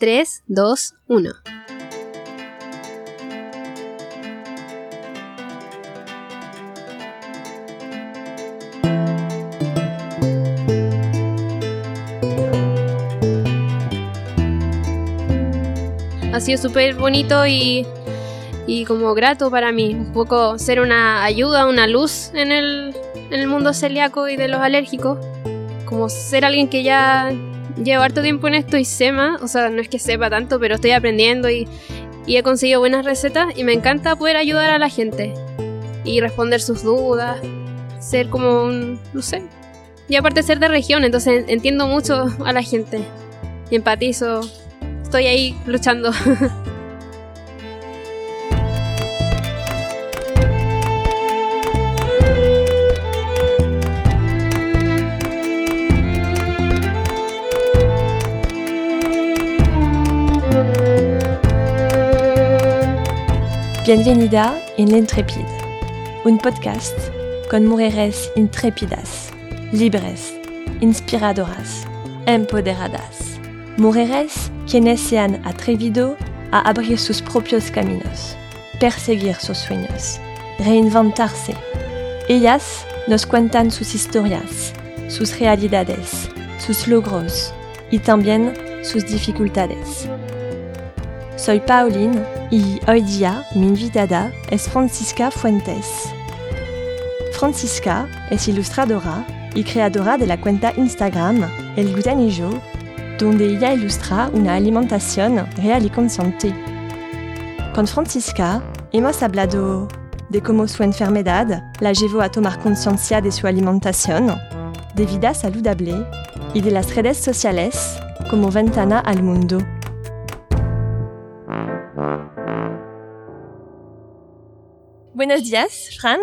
3, 2, 1. Ha sido súper bonito y, y como grato para mí, un poco ser una ayuda, una luz en el, en el mundo celíaco y de los alérgicos, como ser alguien que ya llevo harto tiempo en esto y más, o sea, no es que sepa tanto, pero estoy aprendiendo y, y he conseguido buenas recetas y me encanta poder ayudar a la gente y responder sus dudas, ser como un, no sé, y aparte ser de región, entonces entiendo mucho a la gente empatizo, estoy ahí luchando. Bienvenida en L'Intrépide, un podcast con mujeres intrépidas, libres, inspiradoras, empoderadas. Mujeres quienes se han atrevido a abrir sus propios caminos, perseguir sus sueños, reinventarse. Ellas nos cuentan sus historias, sus realidades, sus logros y también sus dificultades. Soy Pauline y hoy día mi invitada es Francisca Fuentes. Francisca es ilustradora y creadora de la cuenta Instagram El Glutenillo, donde ella ilustra una alimentación real y consciente. Con Francisca hemos hablado de cómo su enfermedad la llevó a tomar conciencia de su alimentación, de vida saludable y de las redes sociales como ventana al mundo. Buenos días, Fran.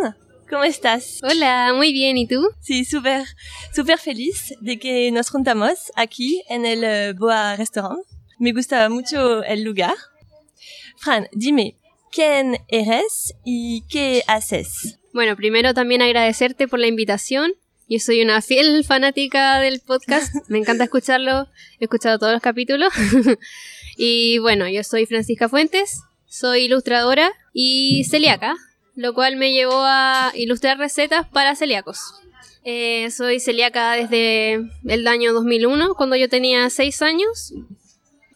¿Cómo estás? Hola, muy bien, ¿y tú? Sí, súper, súper feliz de que nos juntamos aquí en el eh, Boa Restaurant. Me gusta mucho el lugar. Fran, dime, ¿quién eres y qué haces? Bueno, primero también agradecerte por la invitación. Yo soy una fiel fanática del podcast, me encanta escucharlo, he escuchado todos los capítulos. y bueno, yo soy Francisca Fuentes, soy ilustradora y celíaca, lo cual me llevó a ilustrar recetas para celíacos. Eh, soy celíaca desde el año 2001, cuando yo tenía 6 años.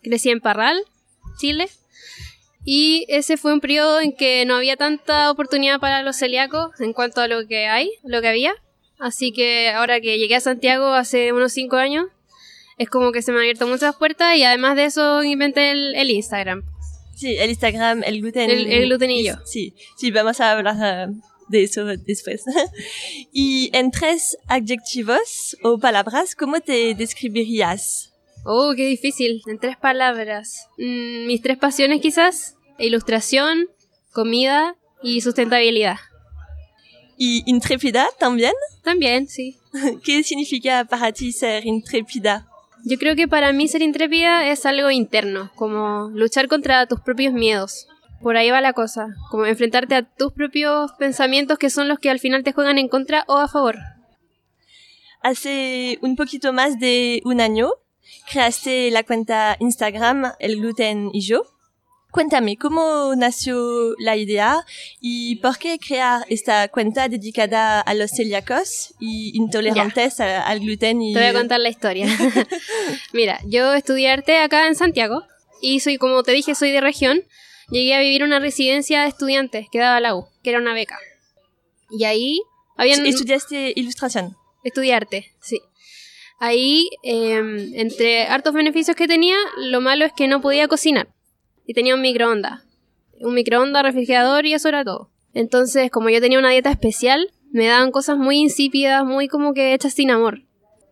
Crecí en Parral, Chile. Y ese fue un periodo en que no había tanta oportunidad para los celíacos en cuanto a lo que hay, lo que había. Así que ahora que llegué a Santiago hace unos 5 años, es como que se me han abierto muchas puertas y además de eso inventé el, el Instagram. Sí, el Instagram, el gluten. El, el glutenillo. Sí, sí, vamos a hablar uh, de eso después. y en tres adjetivos o palabras, ¿cómo te describirías? Oh, qué difícil. En tres palabras. Mm, mis tres pasiones quizás. Ilustración, comida y sustentabilidad. ¿Y intrépida también? También, sí. ¿Qué significa para ti ser intrépida? Yo creo que para mí ser intrépida es algo interno, como luchar contra tus propios miedos. Por ahí va la cosa, como enfrentarte a tus propios pensamientos que son los que al final te juegan en contra o a favor. Hace un poquito más de un año creaste la cuenta Instagram El Gluten y yo. Cuéntame, ¿cómo nació la idea y por qué crear esta cuenta dedicada a los celíacos y intolerantes a, al gluten? Y... Te voy a contar la historia. Mira, yo estudié arte acá en Santiago y soy, como te dije, soy de región. Llegué a vivir una residencia de estudiantes que daba la U, que era una beca. Y ahí habían... ¿Estudiaste ilustración? Estudié arte, sí. Ahí, eh, entre hartos beneficios que tenía, lo malo es que no podía cocinar y tenía un microondas. Un microondas, refrigerador y eso era todo. Entonces, como yo tenía una dieta especial, me daban cosas muy insípidas, muy como que hechas sin amor.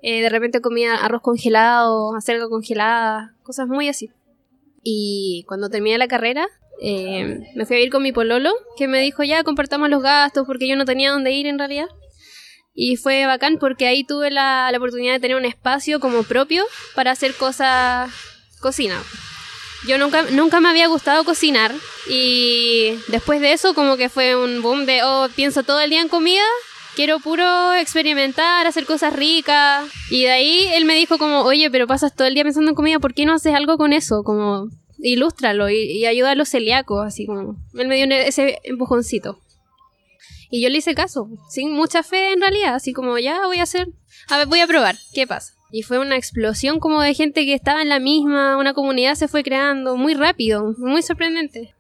Eh, de repente comía arroz congelado, acelga congelada, cosas muy así. Y cuando terminé la carrera, eh, me fui a ir con mi pololo, que me dijo ya compartamos los gastos porque yo no tenía dónde ir en realidad. Y fue bacán porque ahí tuve la, la oportunidad de tener un espacio como propio para hacer cosas cocina. Yo nunca, nunca me había gustado cocinar y después de eso como que fue un boom de, oh, pienso todo el día en comida quiero puro experimentar, hacer cosas ricas. Y de ahí él me dijo como, oye, pero pasas todo el día pensando en comida, ¿por qué no haces algo con eso? Como, ilústralo y, y ayuda a los celíacos, así como, él me dio ese empujoncito. Y yo le hice caso, sin mucha fe en realidad, así como ya voy a hacer, a ver, voy a probar, ¿qué pasa? Y fue una explosión como de gente que estaba en la misma, una comunidad se fue creando muy rápido, muy sorprendente.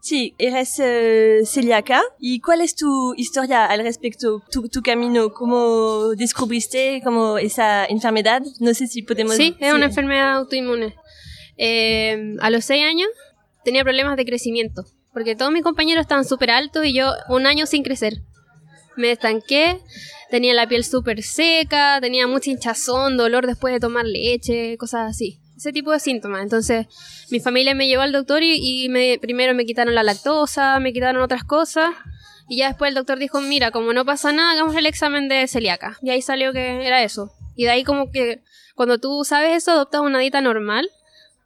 Sí, eres uh, celíaca. ¿Y cuál es tu historia al respecto? Tu, tu camino, ¿cómo descubriste como esa enfermedad? No sé si podemos... Sí, es una enfermedad autoinmune. Eh, a los seis años tenía problemas de crecimiento, porque todos mis compañeros estaban súper altos y yo un año sin crecer. Me estanqué, tenía la piel súper seca, tenía mucha hinchazón, dolor después de tomar leche, cosas así ese tipo de síntomas. Entonces, mi familia me llevó al doctor y, me, primero me quitaron la lactosa, me quitaron otras cosas. Y ya después el doctor dijo, mira, como no pasa nada, hagamos el examen de celíaca. Y ahí salió que era eso. Y de ahí como que cuando tú sabes eso, adoptas una dieta normal,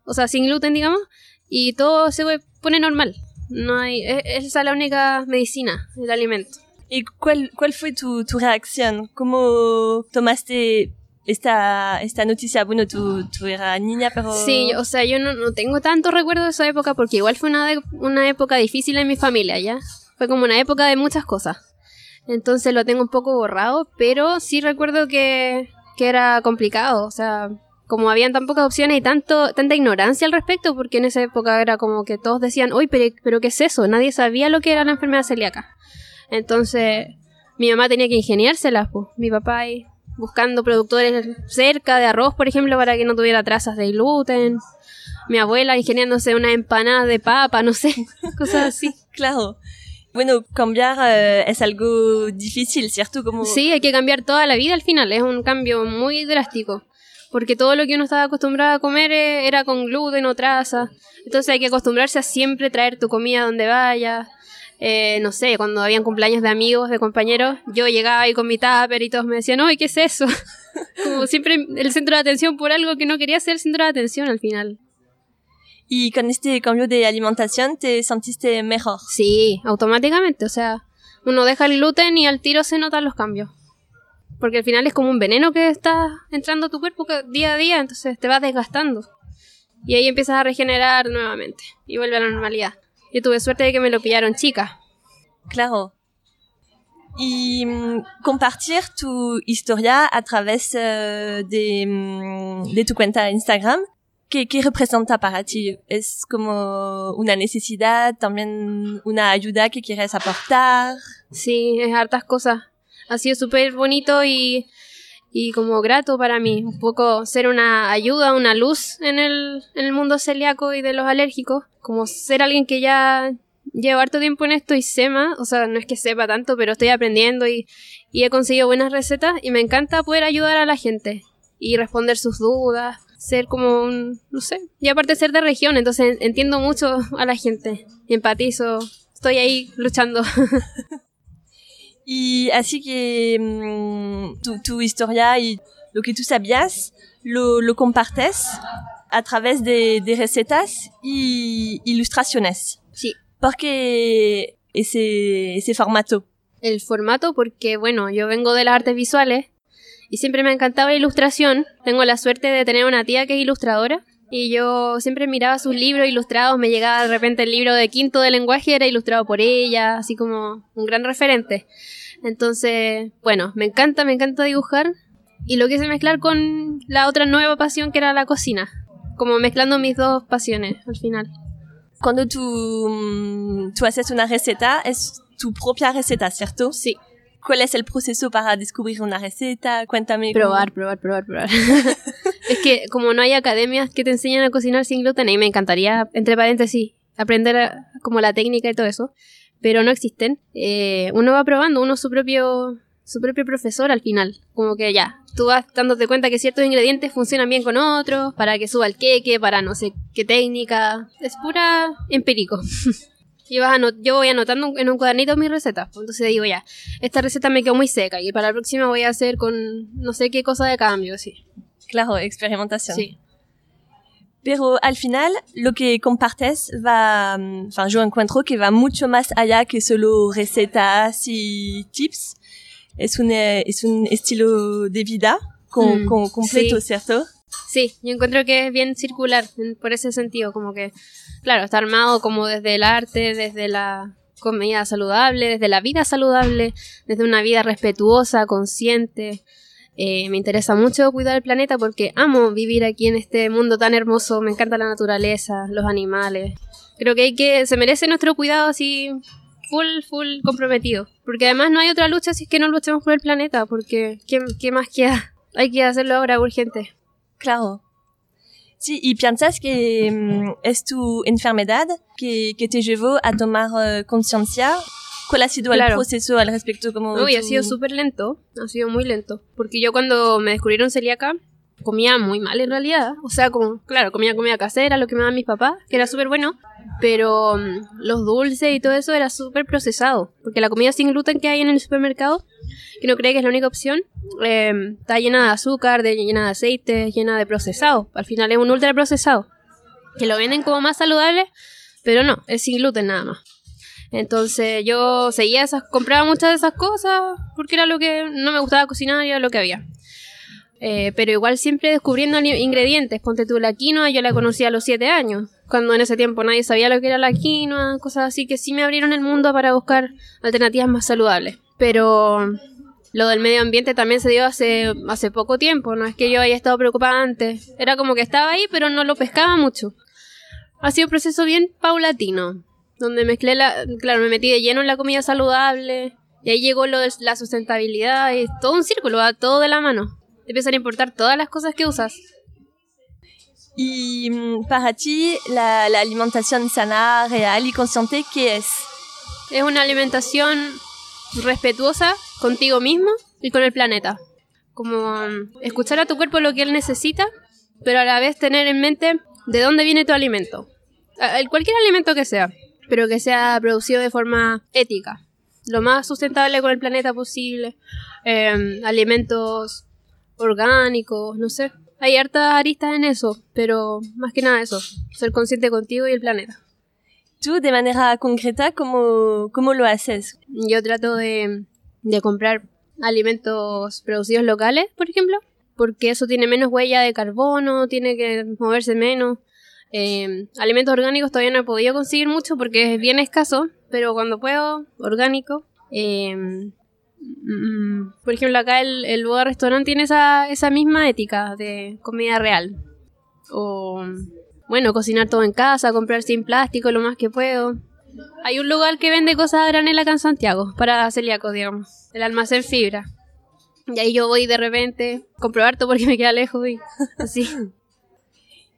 o sea, sin gluten, digamos, y todo se pone normal. No hay, es, esa es la única medicina, el alimento. ¿Y cuál, cuál fue tu, tu reacción? ¿Cómo tomaste esta, esta noticia, bueno, tú, tú eras niña, pero... Sí, o sea, yo no, no tengo tanto recuerdo de esa época porque igual fue una, una época difícil en mi familia, ¿ya? Fue como una época de muchas cosas. Entonces lo tengo un poco borrado, pero sí recuerdo que, que era complicado, o sea, como habían tan pocas opciones y tanto, tanta ignorancia al respecto, porque en esa época era como que todos decían, uy, pero, pero ¿qué es eso? Nadie sabía lo que era la enfermedad celíaca. Entonces, mi mamá tenía que ingeniárselas, pues, mi papá buscando productores cerca de arroz, por ejemplo, para que no tuviera trazas de gluten. Mi abuela ingeniándose una empanada de papa, no sé, cosas así. Claro. Bueno, cambiar eh, es algo difícil, ¿cierto? Como... Sí, hay que cambiar toda la vida al final, es un cambio muy drástico, porque todo lo que uno estaba acostumbrado a comer eh, era con gluten o traza, entonces hay que acostumbrarse a siempre traer tu comida donde vaya, eh, no sé, cuando habían cumpleaños de amigos, de compañeros, yo llegaba ahí con mi tupper y todos me decían, ¡ay, qué es eso! Como siempre el centro de atención por algo que no quería ser el centro de atención al final. ¿Y con este cambio de alimentación te sentiste mejor? Sí, automáticamente, o sea, uno deja el gluten y al tiro se notan los cambios. Porque al final es como un veneno que está entrando a tu cuerpo día a día, entonces te vas desgastando. Y ahí empiezas a regenerar nuevamente y vuelve a la normalidad. Yo tuve suerte de que me lo pillaron chica. Claro. Y mm, compartir tu historia a través uh, de, mm, de tu cuenta Instagram, ¿qué, ¿qué representa para ti? ¿Es como una necesidad, también una ayuda que quieres aportar? Sí, es hartas cosas. Ha sido súper bonito y y como grato para mí, un poco ser una ayuda, una luz en el, en el mundo celíaco y de los alérgicos, como ser alguien que ya lleva harto tiempo en esto y sepa, o sea, no es que sepa tanto, pero estoy aprendiendo y, y he conseguido buenas recetas y me encanta poder ayudar a la gente y responder sus dudas, ser como un, no sé, y aparte ser de región, entonces entiendo mucho a la gente, empatizo, estoy ahí luchando. Y así que mm, tu, tu, historia y lo que tú sabías lo, lo compartes a través de, de recetas y ilustraciones. Sí. ¿Por qué ese, ese formato? El formato porque, bueno, yo vengo de las artes visuales y siempre me ha encantado la ilustración. Tengo la suerte de tener una tía que es ilustradora y yo siempre miraba sus libros ilustrados, me llegaba de repente el libro de quinto de lenguaje, era ilustrado por ella, así como un gran referente. Entonces, bueno, me encanta, me encanta dibujar y lo quise mezclar con la otra nueva pasión que era la cocina, como mezclando mis dos pasiones al final. Cuando tú, mm, tú haces una receta, es tu propia receta, ¿cierto? Sí. ¿Cuál es el proceso para descubrir una receta? Cuéntame. Probar, probar, probar, probar. es que como no hay academias que te enseñan a cocinar sin gluten, y me encantaría, entre paréntesis, aprender como la técnica y todo eso, pero no existen. Eh, uno va probando, uno su propio su propio profesor al final. Como que ya, tú vas dándote cuenta que ciertos ingredientes funcionan bien con otros, para que suba el queque, para no sé qué técnica. Es pura empírico. yo voy anotando en un cuadernito mis recetas. Entonces digo, ya, esta receta me quedó muy seca y para la próxima voy a hacer con no sé qué cosa de cambio, sí. Claro, experimentación. Sí. Pero al final, lo que compartes va, enfin, yo encuentro que va mucho más allá que solo recetas y tips. es un, eh, es un estilo de vida con, Mm, con- completo, sí. ¿cierto? Sí, yo encuentro que es bien circular por ese sentido, como que, claro, está armado como desde el arte, desde la comida saludable, desde la vida saludable, desde una vida respetuosa, consciente. Eh, me interesa mucho cuidar el planeta porque amo vivir aquí en este mundo tan hermoso, me encanta la naturaleza, los animales. Creo que hay que, se merece nuestro cuidado así full, full comprometido. Porque además no hay otra lucha si es que no luchamos por el planeta, porque ¿qué, qué más queda? Hay que hacerlo ahora urgente. Claro. Sí, y piensas que mm, es tu enfermedad que, que te llevó a tomar eh, conciencia. ¿Cuál ha sido el Claro. proceso al respecto? Como Uy, ha sido súper lento, ha sido muy lento. Porque yo cuando me descubrieron celíaca, comía muy mal en realidad. O sea, como, claro, comía comida casera, lo que me daban mis papás, que era súper bueno. Pero mm, los dulces y todo eso era súper procesado. Porque la comida sin gluten que hay en el supermercado, que no cree que es la única opción, eh, está llena de azúcar, de, llena de aceite, llena de procesado. Al final es un ultra procesado. Que lo venden como más saludable, pero no, es sin gluten nada más. Entonces yo seguía esas, compraba muchas de esas cosas porque era lo que no me gustaba cocinar y era lo que había. Eh, pero igual siempre descubriendo ingredientes. Ponte tú la quinoa, yo la conocí a los 7 años. Cuando en ese tiempo nadie sabía lo que era la quinoa, cosas así que sí me abrieron el mundo para buscar alternativas más saludables. Pero lo del medio ambiente también se dio hace, hace poco tiempo, no es que yo haya estado preocupada antes. Era como que estaba ahí, pero no lo pescaba mucho. Ha sido un proceso bien paulatino, donde mezclé la, claro, me metí de lleno en la comida saludable, y ahí llegó lo de la sustentabilidad, y todo un círculo, va todo de la mano. Te empiezan a importar todas las cosas que usas. Y mm, para ti, la, la alimentación sana, real y consciente, ¿qué es? Es una alimentación respetuosa contigo mismo y con el planeta. Como mm, escuchar a tu cuerpo lo que él necesita, pero a la vez tener en mente de dónde viene tu alimento. Cualquier alimento que sea, pero que sea producido de forma ética. Lo más sustentable con el planeta posible. Eh, alimentos orgánicos, no sé. Hay hartas aristas en eso, pero más que nada eso. Ser consciente contigo y el planeta. Tú, de manera concreta, ¿cómo, cómo lo haces? Yo trato de, de comprar alimentos producidos locales, por ejemplo, porque eso tiene menos huella de carbono, tiene que moverse menos. Eh, alimentos orgánicos todavía no he podido conseguir mucho porque es bien escaso, pero cuando puedo, orgánico. Eh, mm, por ejemplo, acá el, el Boda Restaurant tiene esa, esa misma ética de comida real. O, bueno, cocinar todo en casa, comprar sin plástico lo más que puedo. Hay un lugar que vende cosas a granel acá en Santiago, para celíacos, digamos. El almacén fibra. Y ahí yo voy de repente, compro harto porque me queda lejos y así.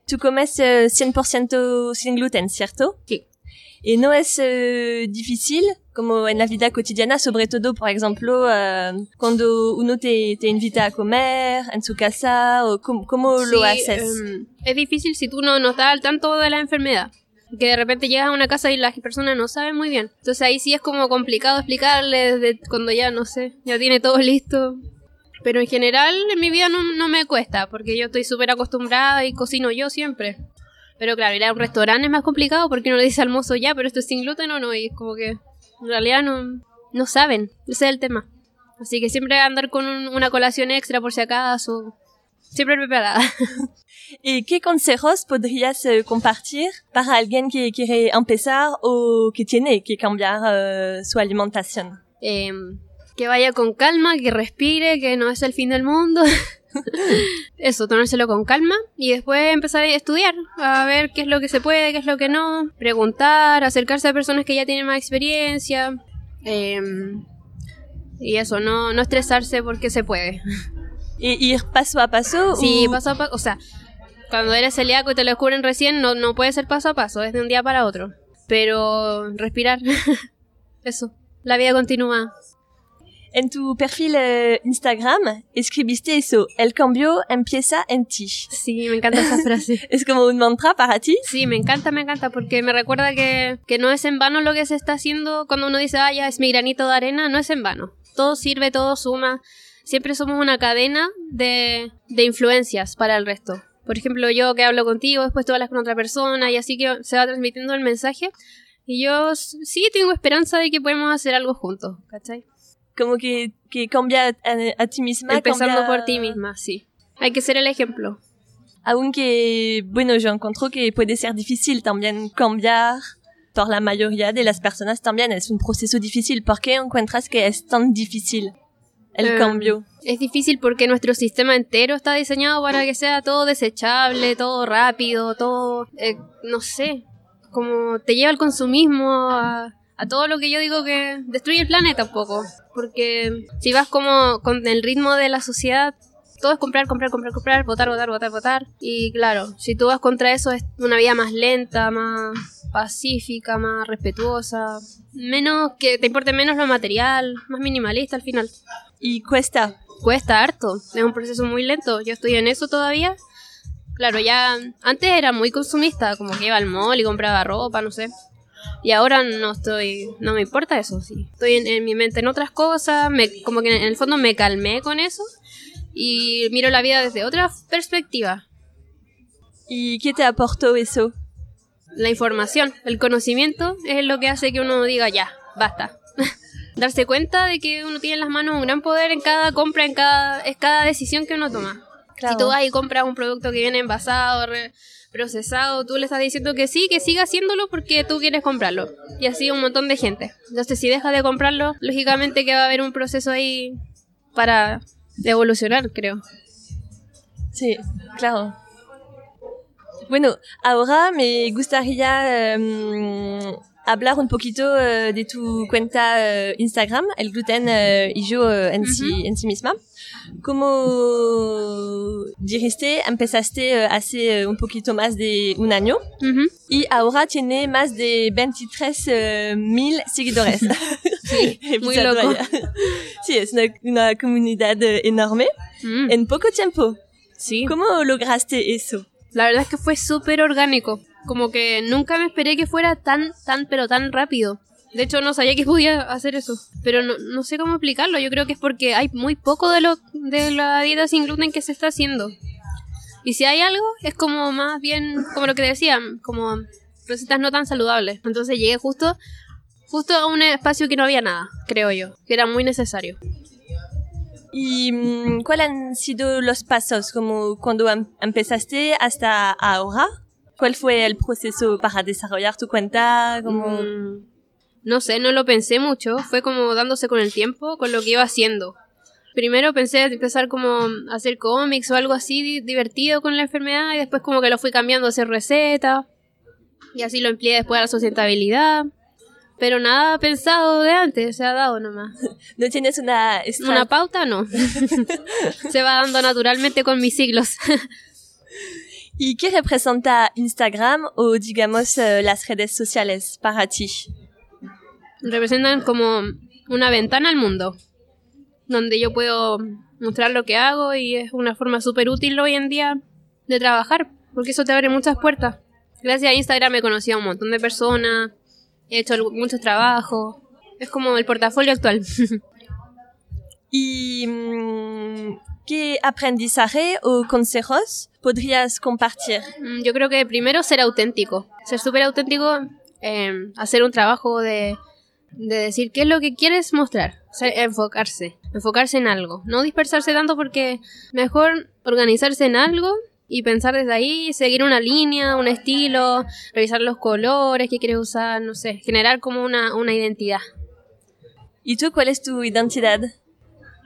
Tú comes eh, 100% sin gluten, ¿cierto? Sí. Y no es eh, difícil, como en la vida cotidiana, sobre todo, por ejemplo, eh, cuando uno te, te invita a comer en su casa, o cómo, cómo lo Sí, haces. em, es difícil si tú no, no estás al tanto de la enfermedad. Que de repente llegas a una casa y las personas no saben muy bien. Entonces ahí sí es como complicado explicarle desde cuando ya, no sé, ya tiene todo listo. Pero en general en mi vida no, no me cuesta, porque yo estoy súper acostumbrada y cocino yo siempre. Pero claro, ir a un restaurante es más complicado porque uno le dice al mozo ya, pero esto es sin gluten o no, y es como que en realidad no, no saben, ese es el tema. Así que siempre andar con un- una colación extra por si acaso, siempre preparada. ¿Y qué consejos podrías eh, compartir para alguien que quiere empezar o que tiene que cambiar eh, su alimentación? Eh, que vaya con calma, que respire, que no es el fin del mundo. Eso, tomárselo con calma y después empezar a estudiar, a ver qué es lo que se puede, qué es lo que no, preguntar, acercarse a personas que ya tienen más experiencia. eh, y eso, no, no estresarse porque se puede. ¿Y ir paso a paso? Sí, paso a paso, o sea, cuando eres celíaco y te lo descubren recién, no, no puede ser paso a paso, es de un día para otro. Pero respirar, eso, la vida continúa. En tu perfil eh, Instagram escribiste eso, el cambio empieza en ti. Sí, me encanta esa frase. ¿Es como un mantra para ti? Sí, me encanta, me encanta, porque me recuerda que, que no es en vano lo que se está haciendo cuando uno dice, ah, ya es mi granito de arena, no es en vano. Todo sirve, todo suma. Siempre somos una cadena de, de influencias para el resto. Por ejemplo, yo que hablo contigo, después tú hablas con otra persona y así que se va transmitiendo el mensaje. Y yo sí tengo esperanza de que podemos hacer algo juntos, ¿cachai? Como que, que cambia a, a ti misma. Empezando cambia- por ti misma, sí. Hay que ser el ejemplo. Aunque, bueno, yo encuentro que puede ser difícil también cambiar por la mayoría de las personas también. Es un proceso difícil. ¿Por qué encuentras que es tan difícil el Em, cambio? Es difícil porque nuestro sistema entero está diseñado para que sea todo desechable, todo rápido, todo, eh, no sé, como te lleva al consumismo, a, a todo lo que yo digo que destruye el planeta un poco. Porque si vas como con el ritmo de la sociedad, todo es comprar, comprar, comprar, comprar, votar, votar, votar, votar. Y claro, si tú vas contra eso es una vida más lenta, más pacífica, más respetuosa, menos que te importe menos lo material, más minimalista al final Y cuesta. cuesta harto, es un proceso muy lento. Yo estoy en eso todavía. Claro, ya antes era muy consumista, como que iba al mall y compraba ropa, no sé. Y ahora no estoy, no me importa eso, sí. Estoy en, en mi mente en otras cosas, me, como que en el fondo me calmé con eso y miro la vida desde otra perspectiva. ¿Y qué te aportó eso? La información, el conocimiento es lo que hace que uno diga ya, basta. Darse cuenta de que uno tiene en las manos un gran poder en cada compra, en cada, es cada decisión que uno toma. Si tú vas y compras un producto que viene envasado, re- procesado, tú le estás diciendo que sí, que siga haciéndolo porque tú quieres comprarlo. Y así un montón de gente. Entonces, si dejas de comprarlo, lógicamente que va a haber un proceso ahí para evolucionar, creo. Sí, claro. Bueno, ahora me gustaría em, hablar un poquito eh, de tu cuenta eh, Instagram, el gluten eh, y yo eh, en, sí, en sí misma. Como dijiste, empezaste eh, hace eh, un poquito más de un año Ujú. y ahora tiene más de 23 mil seguidores. Sí, muy loco. Sí, es una, una comunidad enorme Mm, en poco tiempo. sí. ¿Cómo lograste eso? La verdad es que fue súper orgánico. Como que nunca me esperé que fuera tan, tan, pero tan rápido. De hecho, no sabía que podía hacer eso. Pero no, no sé cómo explicarlo. Yo creo que es porque hay muy poco de, lo, de la dieta sin gluten que se está haciendo. Y si hay algo, es como más bien, como lo que decía, como recetas no tan saludables. Entonces llegué justo, justo a un espacio que no había nada, creo yo. Que era muy necesario. ¿Y mm, cuáles han sido los pasos como cuando em- empezaste hasta ahora? ¿Cuál fue el proceso para desarrollar tu cuenta? Como... Mm, no sé, no lo pensé mucho. Fue como dándose con el tiempo, con lo que iba haciendo. Primero pensé empezar como a hacer cómics o algo así di- divertido con la enfermedad y después como que lo fui cambiando a hacer recetas. Y así lo empleé después a la sustentabilidad. Pero nada pensado de antes, se ha dado nomás. ¿No tienes una... Una pauta no. se va dando naturalmente con mis siglos. ¿Y qué representa Instagram o digamos eh, las redes sociales para ti? representan como una ventana al mundo, donde yo puedo mostrar lo que hago y es una forma súper útil hoy en día de trabajar, porque eso te abre muchas puertas. Gracias a Instagram he conocido a un montón de personas, he hecho muchos trabajos, es como el portafolio actual. ¿Y mm, qué aprendizaje o consejos podrías compartir? Mm, yo creo que primero ser auténtico, ser súper auténtico, eh, hacer un trabajo de, de decir qué es lo que quieres mostrar, o sea, enfocarse, enfocarse en algo, no dispersarse tanto porque mejor organizarse en algo y pensar desde ahí, seguir una línea, un estilo, revisar los colores que quieres usar, no sé, generar como una, una identidad. ¿Y tú cuál es tu identidad?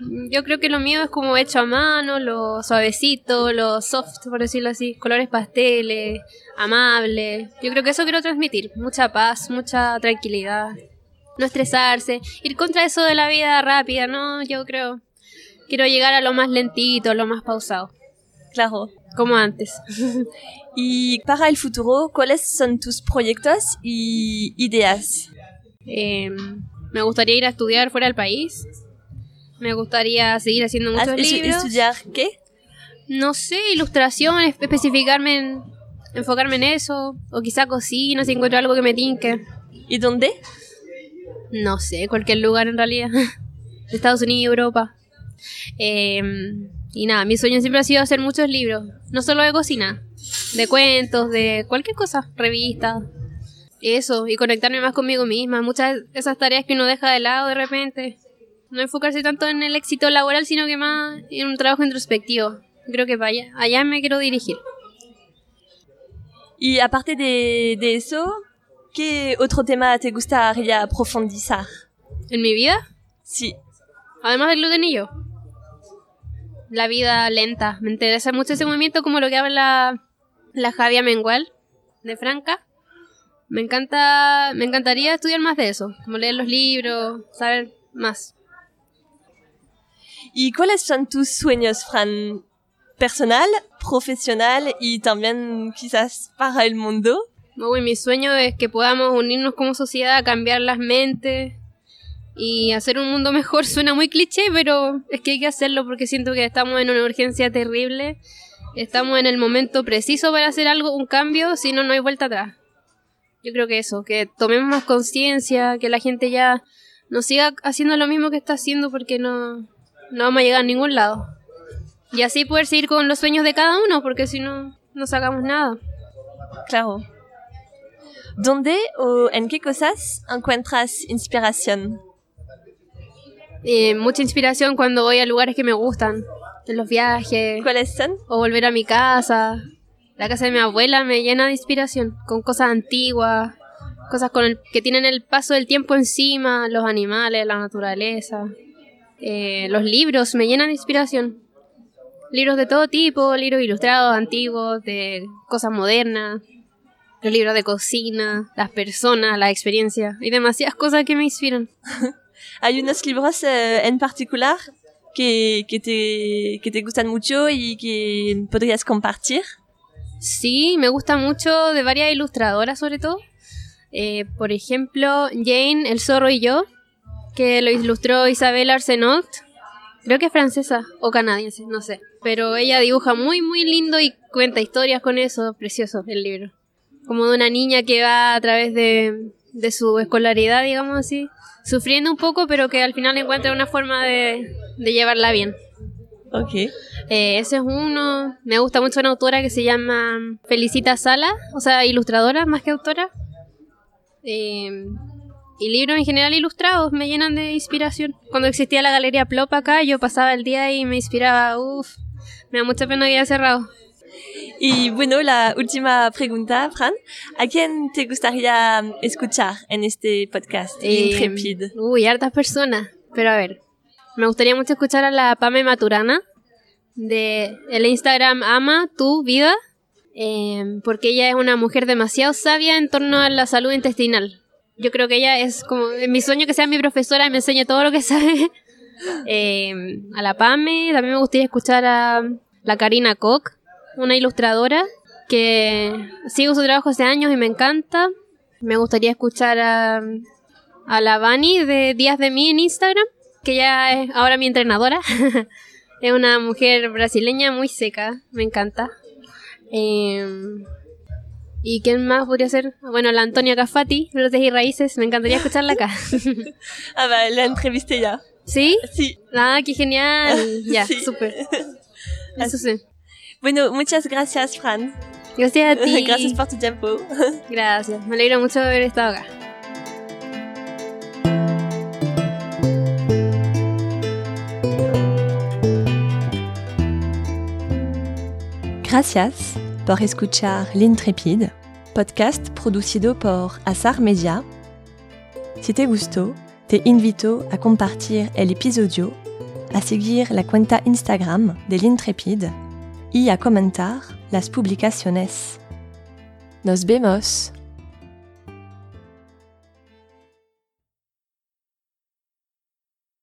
Mm, Yo creo que lo mío es como hecho a mano, lo suavecito, lo soft, por decirlo así, colores pasteles, amable. Yo creo que eso quiero transmitir, mucha paz, mucha tranquilidad, no estresarse, ir contra eso de la vida rápida, ¿no? Yo creo, quiero llegar a lo más lentito, lo más pausado, Claro. como antes. Y para el futuro, ¿cuáles son tus proyectos y ideas? Eh, me gustaría ir a estudiar fuera del país. Me gustaría seguir haciendo muchos ¿Has- estu- libros. ¿Estudiar qué? No sé, ilustración, espe- especificarme en, enfocarme en eso, o quizá cocina si encuentro algo que me tinque. ¿Y dónde? No sé, cualquier lugar en realidad. Estados Unidos, Europa. Eh, y nada, mi sueño siempre ha sido hacer muchos libros, no solo de cocina, de cuentos, de cualquier cosa, revistas. Eso, y conectarme más conmigo misma, muchas de esas tareas que uno deja de lado de repente. No enfocarse tanto en el éxito laboral, sino que más en un trabajo introspectivo. Creo que vaya, allá me quiero dirigir. Y aparte de, de eso, ¿qué otro tema te gustaría profundizar? ¿En mi vida? Sí. Además del glutenillo. La vida lenta. Me interesa mucho ese movimiento como lo que habla la Javia Mengual de Franca. Me encanta, me encantaría estudiar más de eso, como leer los libros, saber más. ¿Y cuáles son tus sueños, Fran? Personal, profesional y también quizás para el mundo. Uy, mi sueño es que podamos unirnos como sociedad a cambiar las mentes y hacer un mundo mejor. Suena muy cliché, pero es que hay que hacerlo porque siento que estamos en una urgencia terrible. Estamos en el momento preciso para hacer algo, un cambio, si no, no hay vuelta atrás. Yo creo que eso, que tomemos más conciencia, que la gente ya no siga haciendo lo mismo que está haciendo porque no, no vamos a llegar a ningún lado. Y así poder seguir con los sueños de cada uno, porque si no, no sacamos nada. Claro. ¿Dónde o en qué cosas encuentras inspiración? Eh, mucha inspiración cuando voy a lugares que me gustan, en los viajes. ¿Cuáles son? O volver a mi casa. La casa de mi abuela me llena de inspiración, con cosas antiguas, cosas con el, que tienen el paso del tiempo encima, los animales, la naturaleza. Eh, los libros me llenan de inspiración. Libros de todo tipo, libros ilustrados, antiguos, de cosas modernas, los libros de cocina, las personas, la experiencia. Hay demasiadas cosas que me inspiran. ¿Hay unos libros eh, en particular que, que, te, que te gustan mucho y que podrías compartir? Sí, me gusta mucho de varias ilustradoras sobre todo. Eh, por ejemplo, Jane, El zorro y yo, que lo ilustró Isabel Arsenault. Creo que es francesa o canadiense, no sé. Pero ella dibuja muy, muy lindo y cuenta historias con eso. Precioso el libro. Como de una niña que va a través de, de su escolaridad, digamos así. Sufriendo un poco, pero que al final encuentra una forma de, de llevarla bien. Ok. Eh, ese es uno. Me gusta mucho una autora que se llama Felicita Sala, o sea, ilustradora más que autora. Eh, y libros en general ilustrados me llenan de inspiración. Cuando existía la Galería Plop acá, yo pasaba el día y me inspiraba. Uf, me da mucha pena que haya cerrado. Y bueno, la última pregunta, Fran. ¿A quién te gustaría escuchar en este podcast Eh, Intrépide? Uy, hartas personas. Pero a ver, me gustaría mucho escuchar a la Pame Maturana de el Instagram Ama Tu Vida, eh, porque ella es una mujer demasiado sabia en torno a la salud intestinal. Yo creo que ella es como mi sueño que sea mi profesora y me enseñe todo lo que sabe. Eh, a la Pame, también me gustaría escuchar a la Karina Koch, una ilustradora que sigo su trabajo hace años y me encanta. Me gustaría escuchar a, a la Vani de Días de Mí en Instagram, que ya es ahora mi entrenadora. es una mujer brasileña muy seca, me encanta. Eh, ¿Y quién más podría ser? Bueno, la Antonia Cafati, Brotes y Raíces, me encantaría escucharla acá. Ah, bah, la entrevisté ya. ¿Sí? Sí. Ah, qué genial. Ya, Sí. súper. Eso sí. Bueno, muchas gracias, Fran. Gracias a ti. gracias por tu tiempo. Gracias. Me alegro mucho de haber estado acá. Gracias por escuchar L'Intrépide, podcast producido por Azar Media. Si te gustó, te invito a compartir el episodio, a seguir la cuenta Instagram de L'Intrépide y a comentar las publicaciones. Nos vemos